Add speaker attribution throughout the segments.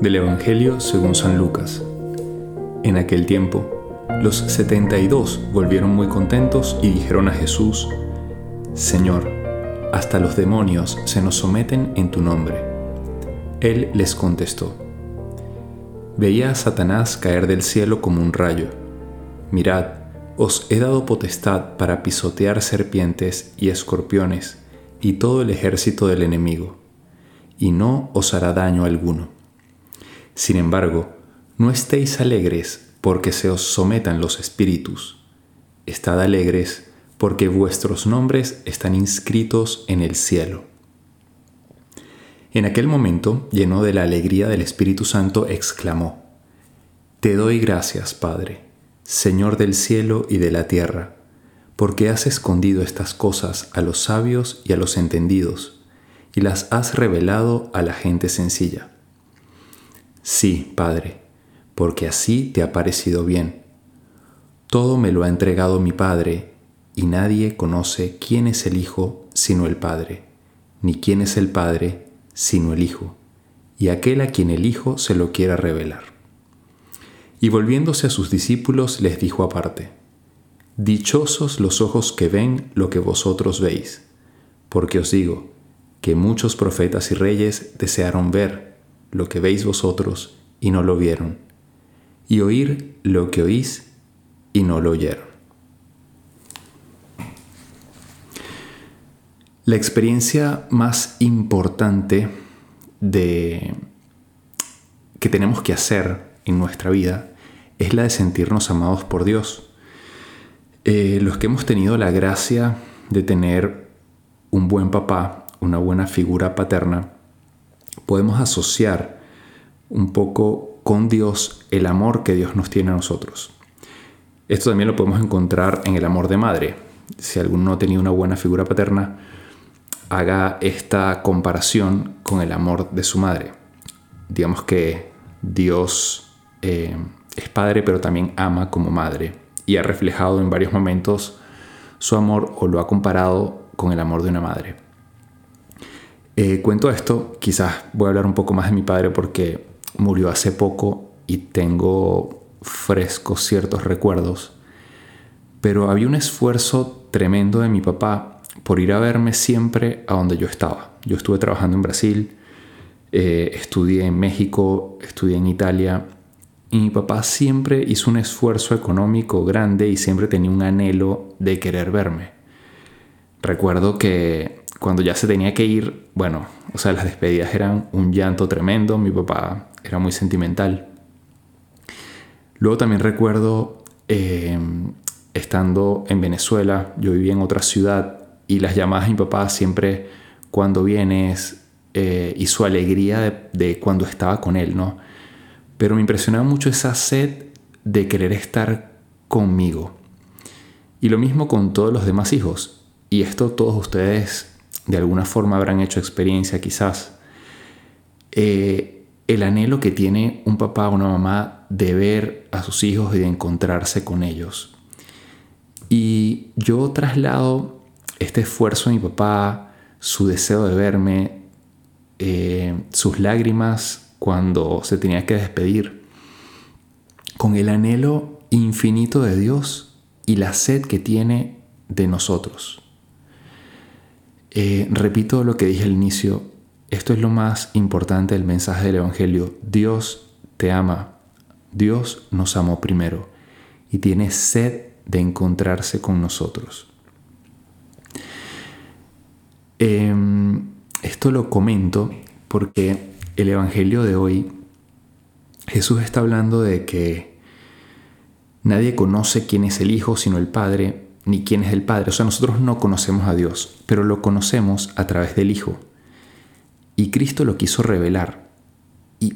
Speaker 1: Del Evangelio según San Lucas. En aquel tiempo, los setenta y dos volvieron muy contentos y dijeron a Jesús, Señor, hasta los demonios se nos someten en tu nombre. Él les contestó, Veía a Satanás caer del cielo como un rayo. Mirad, os he dado potestad para pisotear serpientes y escorpiones y todo el ejército del enemigo, y no os hará daño alguno. Sin embargo, no estéis alegres porque se os sometan los espíritus. Estad alegres porque vuestros nombres están inscritos en el cielo. En aquel momento, lleno de la alegría del Espíritu Santo, exclamó, Te doy gracias, Padre, Señor del cielo y de la tierra, porque has escondido estas cosas a los sabios y a los entendidos, y las has revelado a la gente sencilla. Sí, Padre, porque así te ha parecido bien. Todo me lo ha entregado mi Padre, y nadie conoce quién es el Hijo sino el Padre, ni quién es el Padre sino el Hijo, y aquel a quien el Hijo se lo quiera revelar. Y volviéndose a sus discípulos les dijo aparte, Dichosos los ojos que ven lo que vosotros veis, porque os digo que muchos profetas y reyes desearon ver lo que veis vosotros y no lo vieron, y oír lo que oís y no lo oyeron. La experiencia más importante de, que tenemos que hacer en nuestra vida es la de sentirnos amados por Dios. Eh, los que hemos tenido la gracia de tener un buen papá, una buena figura paterna, podemos asociar un poco con Dios el amor que Dios nos tiene a nosotros. Esto también lo podemos encontrar en el amor de madre. Si alguno no tenido una buena figura paterna, haga esta comparación con el amor de su madre. Digamos que Dios eh, es padre, pero también ama como madre y ha reflejado en varios momentos su amor o lo ha comparado con el amor de una madre. Eh, cuento esto, quizás voy a hablar un poco más de mi padre porque murió hace poco y tengo frescos ciertos recuerdos, pero había un esfuerzo tremendo de mi papá por ir a verme siempre a donde yo estaba. Yo estuve trabajando en Brasil, eh, estudié en México, estudié en Italia y mi papá siempre hizo un esfuerzo económico grande y siempre tenía un anhelo de querer verme. Recuerdo que cuando ya se tenía que ir, bueno, o sea, las despedidas eran un llanto tremendo, mi papá era muy sentimental. Luego también recuerdo em, estando en Venezuela, yo vivía en otra ciudad y las llamadas de mi papá siempre cuando vienes eh, y su alegría de, de, cuando estaba con él, ¿no? Pero me impresionaba mucho esa sed de querer estar conmigo. Y lo mismo con todos los demás hijos. Y esto todos ustedes de alguna forma habrán hecho experiencia quizás, eh, el anhelo que tiene un papá o una mamá de ver a sus hijos y de encontrarse con ellos. Y yo traslado este esfuerzo de mi papá, su deseo de verme, eh, sus lágrimas cuando se tenía que despedir, con el anhelo infinito de Dios y la sed que tiene de nosotros. Eh, repito lo que dije al inicio, esto es lo más importante del mensaje del Evangelio. Dios te ama, Dios nos amó primero y tiene sed de encontrarse con nosotros. Em, esto lo comento porque el Evangelio de hoy, Jesús está hablando de que nadie conoce quién es el Hijo sino el Padre ni quién es el Padre. O sea, nosotros no conocemos a Dios, pero lo conocemos a través del Hijo. Y Cristo lo quiso revelar. ¿Y,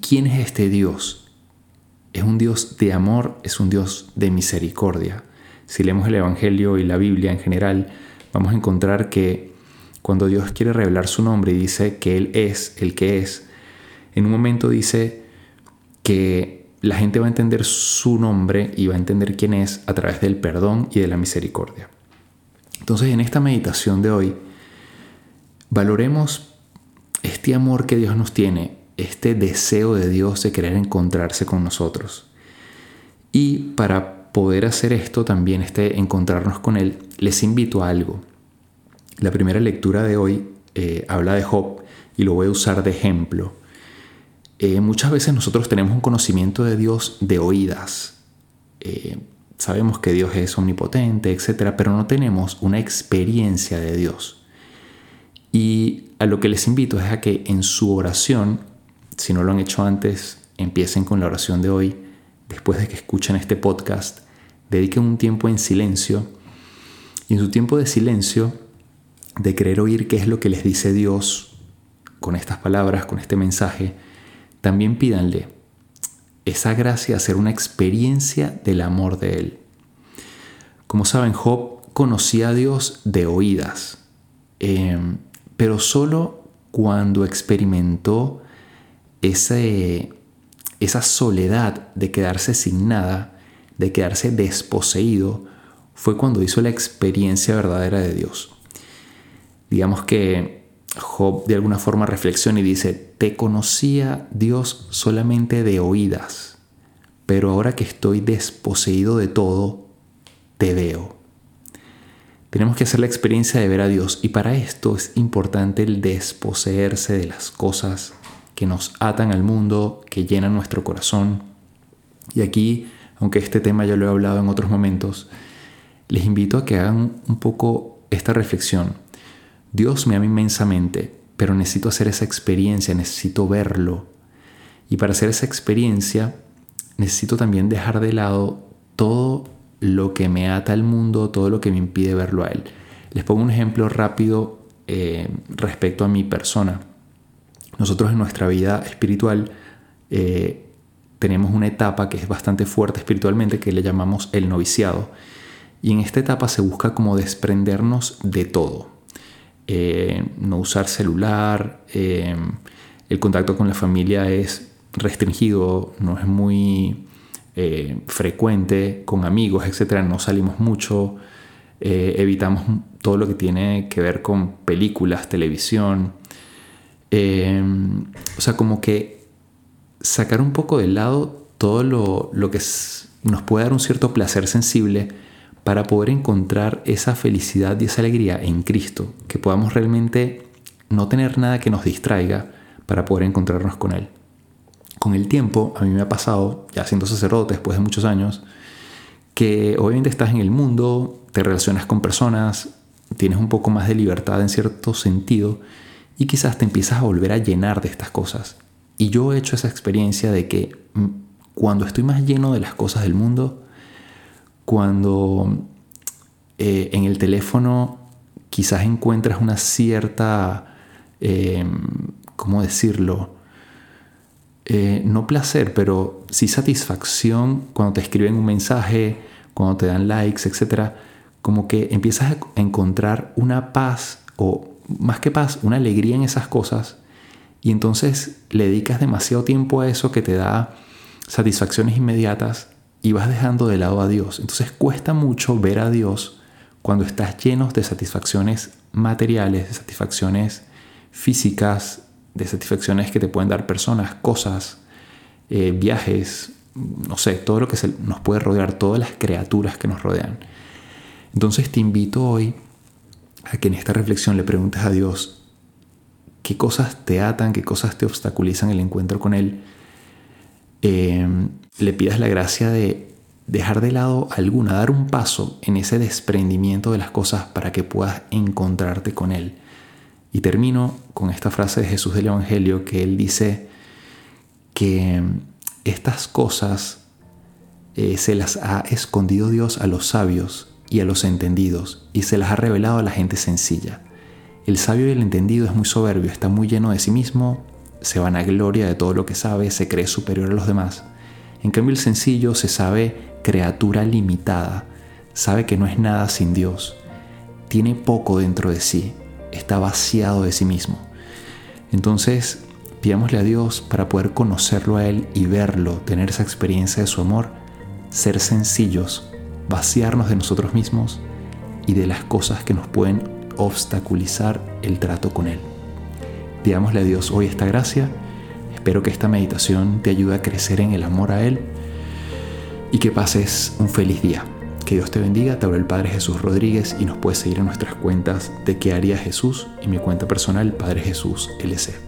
Speaker 1: quién es este Dios? Es un Dios de amor, es un Dios de misericordia. Si leemos el Evangelio y la Biblia en general, vamos a encontrar que cuando Dios quiere revelar su nombre y dice que Él es el que es, en un momento dice que la gente va a entender su nombre y va a entender quién es a través del perdón y de la misericordia. Entonces en esta meditación de hoy Valoremos este amor que Dios nos tiene, este deseo de Dios de querer encontrarse con nosotros. Y para poder hacer esto también, este encontrarnos con Él, les invito a algo. La primera lectura de hoy eh, habla de Job y lo voy a usar de ejemplo. Eh, muchas veces nosotros tenemos un conocimiento de Dios de oídas. Eh, sabemos que Dios es omnipotente, etc., pero no tenemos una experiencia de Dios. Y a lo que les invito es a que en su oración, si no lo han hecho antes, empiecen con la oración de hoy, después de que escuchen este podcast, dediquen un tiempo en silencio y en su tiempo de silencio, de querer oír qué es lo que les dice Dios con estas palabras, con este mensaje, también pídanle esa gracia hacer una experiencia del amor de Él. Como saben, Job conocía a Dios de oídas, em, pero solo cuando experimentó ese, esa soledad de quedarse sin nada, de quedarse desposeído, fue cuando hizo la experiencia verdadera de Dios. Digamos que Job de alguna forma reflexiona y dice, te conocía Dios solamente de oídas, pero ahora que estoy desposeído de todo, te veo. Tenemos que hacer la experiencia de ver a Dios y para esto es importante el desposeerse de las cosas que nos atan al mundo, que llenan nuestro corazón. Y aquí, aunque este tema ya lo he hablado en otros momentos, les invito a que hagan un poco esta reflexión. Dios me ama inmensamente, pero necesito hacer esa experiencia, necesito verlo. Y para hacer esa experiencia, necesito también dejar de lado todo lo que me ata al mundo, todo lo que me impide verlo a Él. Les pongo un ejemplo rápido eh, respecto a mi persona. Nosotros en nuestra vida espiritual eh, tenemos una etapa que es bastante fuerte espiritualmente que le llamamos el noviciado. Y en esta etapa se busca como desprendernos de todo. Eh, no usar celular, eh, el contacto con la familia es restringido, no es muy eh, frecuente, con amigos, etc. No salimos mucho, evitamos todo lo que tiene que ver con películas, televisión. o sea, como que sacar un poco de lado todo lo, lo que nos puede dar un cierto placer sensible para poder encontrar esa felicidad y esa alegría en Cristo, que podamos realmente no tener nada que nos distraiga para poder encontrarnos con Él. Con el tiempo, a mí me ha pasado, ya siendo sacerdote después de muchos años, que obviamente estás en el mundo, te relacionas con personas, tienes un poco más de libertad en cierto sentido y quizás te empiezas a volver a llenar de estas cosas. Y yo he hecho esa experiencia de que mm, cuando estoy más lleno de las cosas del mundo, cuando eh, en el teléfono quizás encuentras una cierta, eh, ¿cómo decirlo? Eh, no placer, pero sí satisfacción cuando te escriben un mensaje, cuando te dan likes, etc. Como que empiezas a encontrar una paz o más que paz, una alegría en esas cosas y entonces le dedicas demasiado tiempo a eso que te da satisfacciones inmediatas y vas dejando de lado a Dios. Entonces cuesta mucho ver a Dios cuando estás lleno de satisfacciones materiales, de satisfacciones físicas, de satisfacciones que te pueden dar personas, cosas, eh, viajes, no sé, todo lo que nos puede rodear, todas las criaturas que nos rodean. Entonces te invito hoy a que en esta reflexión le preguntes a Dios qué cosas te atan, qué cosas te obstaculizan el encuentro con Él. Eh, le pidas la gracia de dejar de lado alguna, dar un paso en ese desprendimiento de las cosas para que puedas encontrarte con Él. Y termino con esta frase de Jesús del Evangelio que Él dice que estas cosas eh, se las ha escondido Dios a los sabios y a los entendidos y se las ha revelado a la gente sencilla. El sabio y el entendido es muy soberbio, está muy lleno de sí mismo, se vanagloria de todo lo que sabe, se cree superior a los demás en cambio el sencillo se sabe criatura limitada, sabe que no es nada sin Dios, tiene poco dentro de sí, está vaciado de sí mismo. Entonces, pidámosle a Dios para poder conocerlo a Él y verlo, tener esa experiencia de su amor, ser sencillos, vaciarnos de nosotros mismos y de las cosas que nos pueden obstaculizar el trato con Él. Digámosle a Dios hoy esta gracia. Espero que esta meditación te ayude a crecer en el amor a Él y que pases un feliz día. Que Dios te bendiga, te habla el Padre Jesús Rodríguez y nos puedes seguir en nuestras cuentas de qué haría Jesús y mi cuenta personal Padre Jesús LC.